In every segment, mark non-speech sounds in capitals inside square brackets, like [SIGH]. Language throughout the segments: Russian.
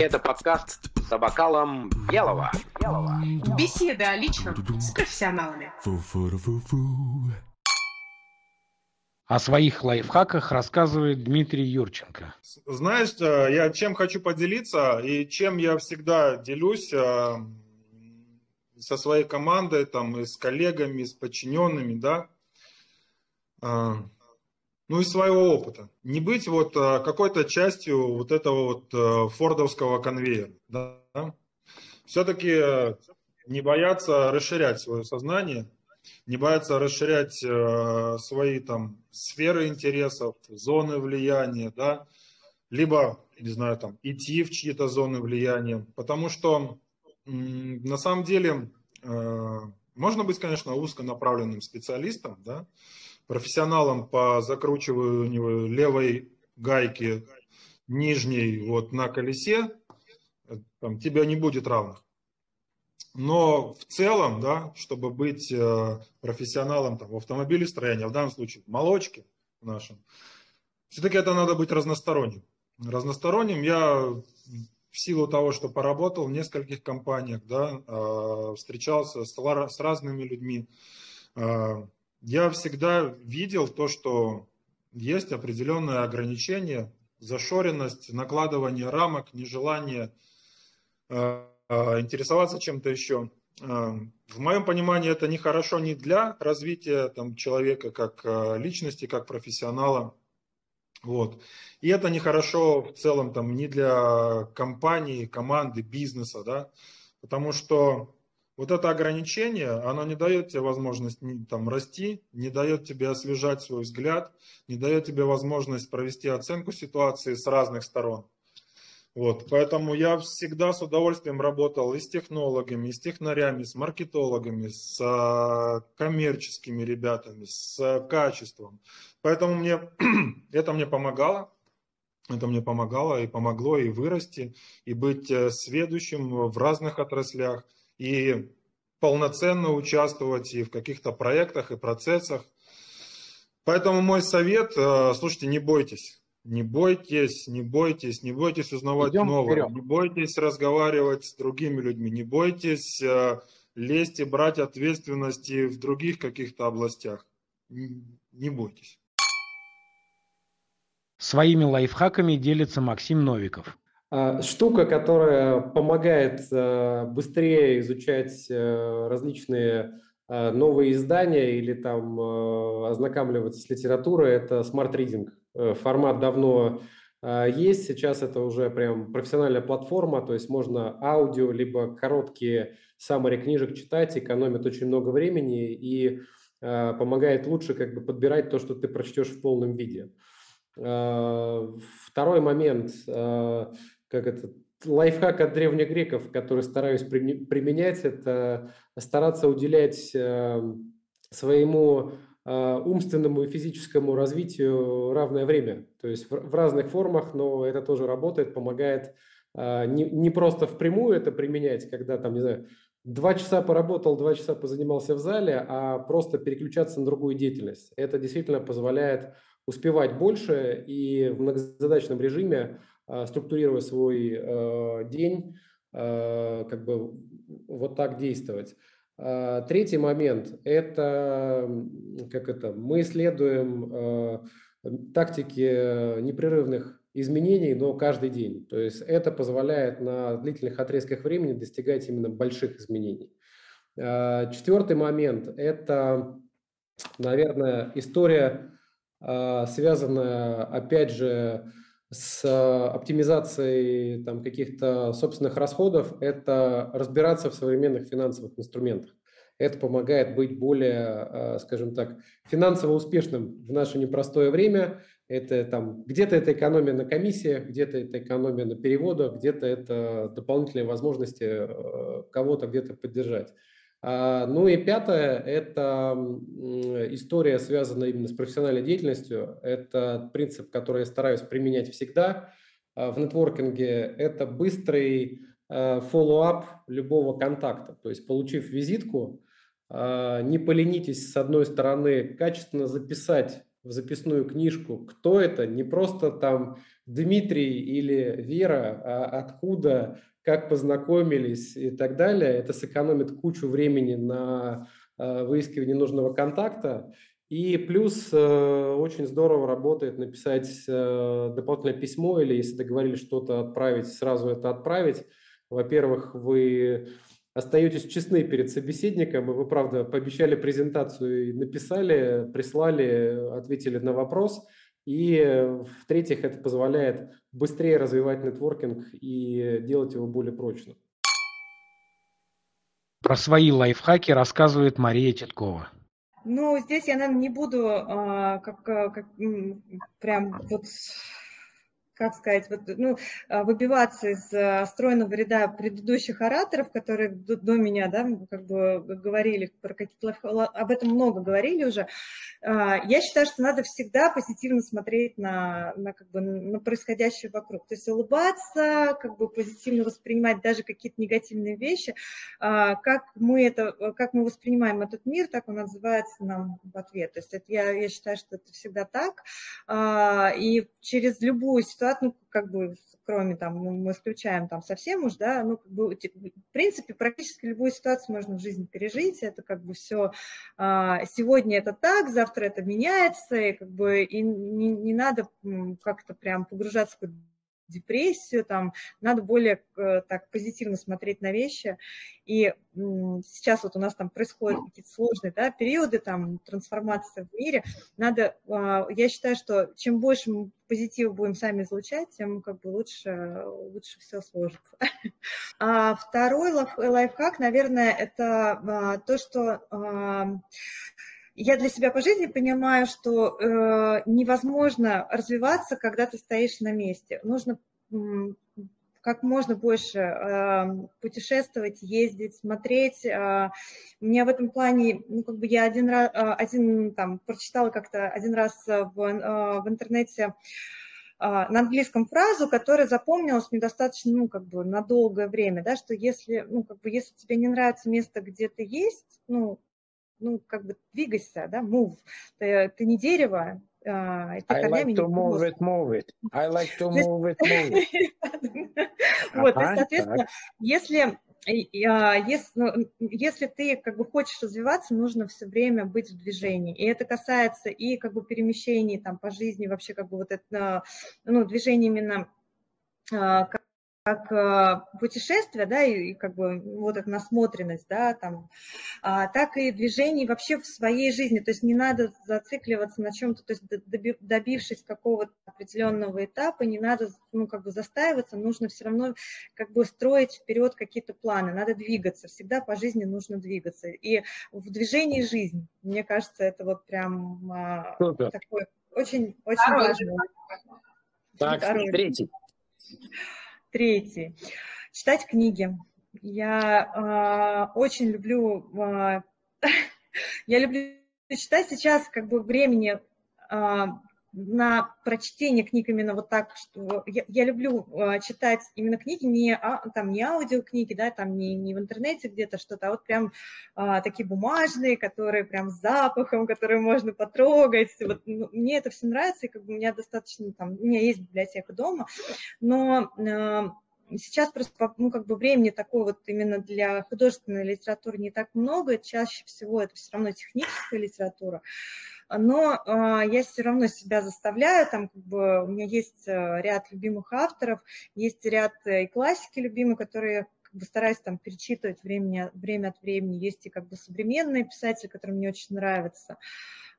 Это подкаст за бокалом белого. белого. Беседы о личном с профессионалами. О своих лайфхаках рассказывает Дмитрий Юрченко. Знаешь, э, я чем хочу поделиться и чем я всегда делюсь э, со своей командой, там, и с коллегами, с подчиненными, да, э, ну, из своего опыта. Не быть вот какой-то частью вот этого вот фордовского конвейера, да. Все-таки не бояться расширять свое сознание, не бояться расширять э, свои там сферы интересов, зоны влияния, да, либо, не знаю, там, идти в чьи-то зоны влияния, потому что на самом деле э, можно быть, конечно, узконаправленным специалистом, да, профессионалом по закручиванию левой гайки нижней вот на колесе, там, тебя не будет равных. Но в целом, да, чтобы быть э, профессионалом там, в автомобилестроении, а в данном случае в молочке нашем, все-таки это надо быть разносторонним. Разносторонним я в силу того, что поработал в нескольких компаниях, да, э, встречался с разными людьми, э, я всегда видел то, что есть определенные ограничения, зашоренность, накладывание рамок, нежелание а, интересоваться чем-то еще. А, в моем понимании это не хорошо ни для развития там, человека как личности, как профессионала. Вот. И это нехорошо в целом там, ни для компании, команды, бизнеса, да? потому что вот это ограничение, оно не дает тебе возможность там, расти, не дает тебе освежать свой взгляд, не дает тебе возможность провести оценку ситуации с разных сторон. Вот, поэтому я всегда с удовольствием работал и с технологами, и с технарями, с маркетологами, с а, коммерческими ребятами, с качеством. Поэтому мне, [CLEARS THROAT] это мне помогало, это мне помогало и помогло и вырасти, и быть э, сведущим в разных отраслях, и полноценно участвовать и в каких-то проектах и процессах. Поэтому мой совет, э, слушайте, не бойтесь. Не бойтесь, не бойтесь, не бойтесь узнавать Идем новое, вперед. не бойтесь разговаривать с другими людьми, не бойтесь э, лезть и брать ответственности в других каких-то областях. Не бойтесь. Своими лайфхаками делится Максим Новиков. А, штука, которая помогает э, быстрее изучать э, различные новые издания или там ознакомливаться с литературой, это smart reading. Э, формат давно есть, сейчас это уже прям профессиональная платформа, то есть можно аудио, либо короткие summary книжек читать, экономит очень много времени и помогает лучше как бы подбирать то, что ты прочтешь в полном виде. Второй момент, как это, лайфхак от древних греков, который стараюсь применять, это стараться уделять своему а, умственному и физическому развитию равное время. То есть в разных формах, но это тоже работает, помогает а, не, не просто впрямую это применять, когда там, не знаю, два часа поработал, два часа позанимался в зале, а просто переключаться на другую деятельность. Это действительно позволяет успевать больше и в многозадачном режиме, а, структурируя свой день, как бы вот так действовать. Третий момент – это, как это, мы исследуем э, тактики непрерывных изменений, но каждый день. То есть это позволяет на длительных отрезках времени достигать именно больших изменений. Четвертый момент – это, наверное, история, связанная, опять же, с оптимизацией там, каких-то собственных расходов – это разбираться в современных финансовых инструментах. Это помогает быть более, а, скажем так, финансово успешным в наше непростое время. Это там где-то это экономия на комиссиях, где-то это экономия на переводах, где-то это дополнительные возможности э, кого-то где-то поддержать. А, ну и пятое – это история, связанная именно с профессиональной деятельностью. Это принцип, который я стараюсь применять всегда а, в нетворкинге. Это быстрый follow-up любого контакта. То есть, получив визитку, не поленитесь, с одной стороны, качественно записать в записную книжку, кто это, не просто там Дмитрий или Вера, а откуда, как познакомились и так далее. Это сэкономит кучу времени на э, выискивание нужного контакта. И плюс э, очень здорово работает написать э, дополнительное письмо или если договорились что-то отправить, сразу это отправить. Во-первых, вы остаетесь честны перед собеседником, и вы, правда, пообещали презентацию и написали, прислали, ответили на вопрос. И, в-третьих, это позволяет быстрее развивать нетворкинг и делать его более прочным. Про свои лайфхаки рассказывает Мария Титкова. Ну, здесь я, наверное, не буду а, как, как прям вот как сказать, вот, ну, а, выбиваться из а, стройного ряда предыдущих ораторов, которые до, меня, да, как бы говорили про какие-то об этом много говорили уже. А, я считаю, что надо всегда позитивно смотреть на, на, как бы, на происходящее вокруг. То есть улыбаться, как бы позитивно воспринимать даже какие-то негативные вещи. Как мы, это, как мы воспринимаем этот мир, так он отзывается нам в ответ. То есть это, я, я считаю, что это всегда так. И через любую ситуацию ситуацию, ну, как бы, кроме там, ну, мы исключаем там совсем уж, да, ну, как бы, в принципе, практически любую ситуацию можно в жизни пережить, это как бы все, а, сегодня это так, завтра это меняется, и как бы, и не, не надо как-то прям погружаться в депрессию, там надо более э, так позитивно смотреть на вещи. И сейчас вот у нас там происходят какие-то сложные да, периоды, там трансформация в мире. Надо, а, я считаю, что чем больше мы позитива будем сами излучать, тем как бы лучше, лучше все сложится. [LAUGHS] А второй лайфхак, наверное, это а, то, что я для себя по жизни понимаю, что э, невозможно развиваться, когда ты стоишь на месте. Нужно э, как можно больше э, путешествовать, ездить, смотреть. Э, у меня в этом плане, ну, как бы я один раз, э, один там прочитала как-то один раз в, э, в интернете на английском фразу, которая запомнилась мне достаточно, ну, как бы на долгое время, да, что если, ну, как бы, если тебе не нравится место, где ты есть, ну, ну, как бы двигайся, да, move. Ты, ты не дерево, а, ты I like to move it, move it. I like to move it, move it. [LAUGHS] Вот, то соответственно, если если, ну, если ты как бы хочешь развиваться, нужно все время быть в движении. И это касается и как бы перемещений там по жизни, вообще как бы вот это, ну, движение именно а, как э, путешествие, да, и, и как бы вот эта насмотренность, да, там, а, так и движение вообще в своей жизни, то есть не надо зацикливаться на чем-то, то есть добившись какого-то определенного этапа, не надо, ну, как бы застаиваться, нужно все равно как бы строить вперед какие-то планы, надо двигаться, всегда по жизни нужно двигаться, и в движении жизнь, мне кажется, это вот прям а, такой очень, очень важный. Так, Второй. третий. Третий. Читать книги. Я э, очень люблю, э, [LAUGHS] я люблю читать сейчас, как бы времени э, на прочтение книг именно вот так, что я, я люблю э, читать именно книги, не, а, там, не аудиокниги, да, там не, не в интернете где-то что-то, а вот прям э, такие бумажные, которые прям с запахом, которые можно потрогать. Вот, ну, мне это все нравится, и как бы у меня достаточно, там, у меня есть библиотека дома, но э, Сейчас просто ну, как бы времени такой вот именно для художественной литературы не так много, чаще всего это все равно техническая литература, но э, я все равно себя заставляю, там как бы у меня есть э, ряд любимых авторов, есть ряд э, и классики любимые, которые как бы стараюсь там перечитывать время, время от времени, есть и как бы современные писатели, которые мне очень нравятся.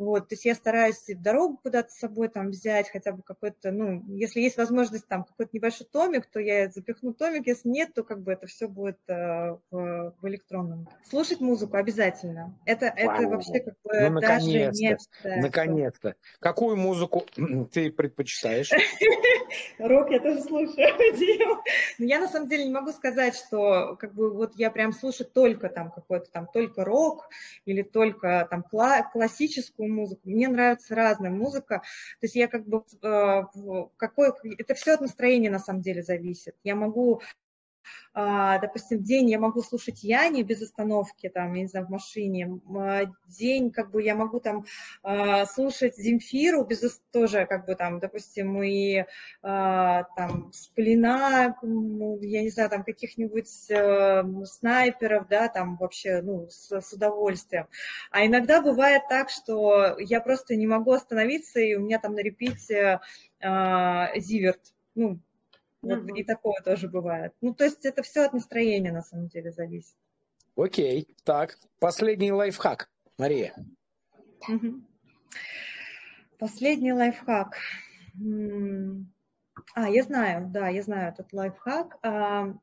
Вот, то есть я стараюсь в дорогу куда-то с собой там взять, хотя бы какой-то, ну, если есть возможность там какой-то небольшой томик, то я запихну томик, если нет, то как бы это все будет э, в, в электронном. Слушать музыку обязательно. Это, это вообще как бы ну, даже не Наконец-то. Какую музыку [CLEARS THROAT] ты предпочитаешь? [LAUGHS] Рок я тоже слушаю. [LAUGHS] Но я на самом деле не могу сказать, что как бы вот я прям слушаю только там какой-то там только рок или только там классическую музыку. Мне нравится разная музыка. То есть я как бы э, какой это все от настроения на самом деле зависит. Я могу допустим, день я могу слушать Яни без остановки, там, я не знаю, в машине, а, день, как бы, я могу там а, слушать Земфиру без тоже, как бы, там, допустим, и там Сплина, я не знаю, там, каких-нибудь э, снайперов, да, там, вообще, ну, с, с удовольствием. А иногда бывает так, что я просто не могу остановиться, и у меня там на репите Зиверт, ну, вот и такое тоже бывает. Ну, то есть это все от настроения на самом деле зависит. Окей, так, последний лайфхак, Мария. Последний лайфхак. А, я знаю, да, я знаю этот лайфхак. А,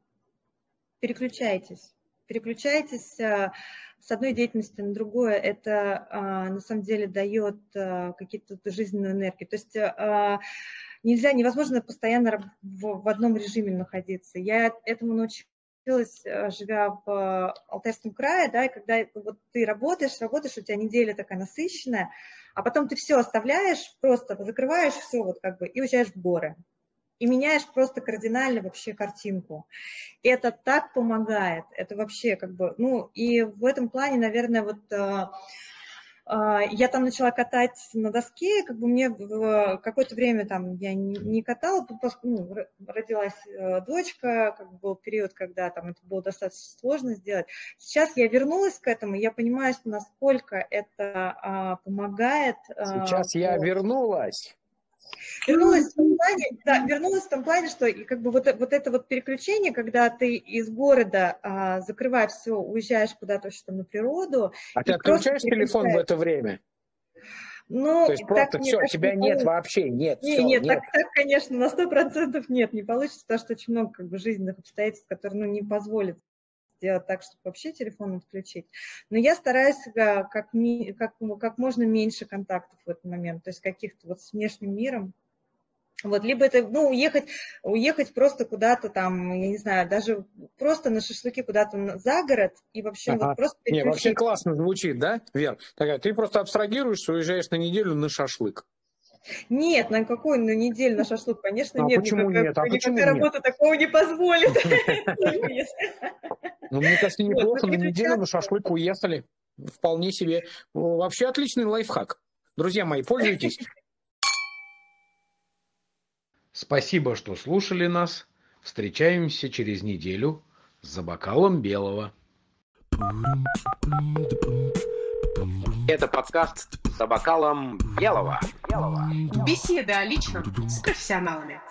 переключайтесь. Переключайтесь а, с одной деятельности на другое. Это а, на самом деле дает какие-то жизненную энергию. То есть нельзя, невозможно постоянно в, в одном режиме находиться. Я этому научилась, э, живя в э, Алтайском крае, да, и когда вот ты работаешь, работаешь, у тебя неделя такая насыщенная, а потом ты все оставляешь, просто закрываешь все вот как бы и уезжаешь в горы. И меняешь просто кардинально вообще картинку. Это так помогает. Это вообще как бы, ну, и в этом плане, наверное, вот э, я там начала катать на доске, как бы мне в какое-то время там я не катала, ну, родилась э, дочка, как бы был период, когда там это было достаточно сложно сделать. Сейчас я вернулась к этому, я понимаю, насколько это а, помогает. А, Сейчас а, я вернулась. Вернулась в том плане, да, вернулась в том плане, что и как бы вот, вот это вот переключение, когда ты из города, а, закрывая все, уезжаешь куда-то там на природу. А ты отключаешь телефон в это время? Ну, То есть просто все, тебя не нет вообще, нет. Не, все, нет, нет. Так, так, конечно, на сто процентов нет, не получится, потому что очень много как бы жизненных обстоятельств, которые ну, не позволят сделать так, чтобы вообще телефон отключить. Но я стараюсь э, как, как, как можно меньше контактов в этот момент, то есть каких-то вот с внешним миром. Вот, либо это, ну, уехать, уехать просто куда-то там, я не знаю, даже просто на шашлыки куда-то за город и вообще ага. вот просто... Не, вообще классно звучит, да, Вер? Такая, ты просто абстрагируешься, уезжаешь на неделю на шашлык. Нет, на какую на неделю на шашлык, конечно, а нет. Почему никакая, нет? А никакая почему работа нет? такого не позволит. [LAUGHS] Ну, мне кажется, неплохо, на неделю на шашлык уехали. Вполне себе. Вообще отличный лайфхак. Друзья мои, пользуйтесь. Спасибо, что слушали нас. Встречаемся через неделю за бокалом белого. Это подкаст за бокалом белого. белого. Беседы о личном с профессионалами.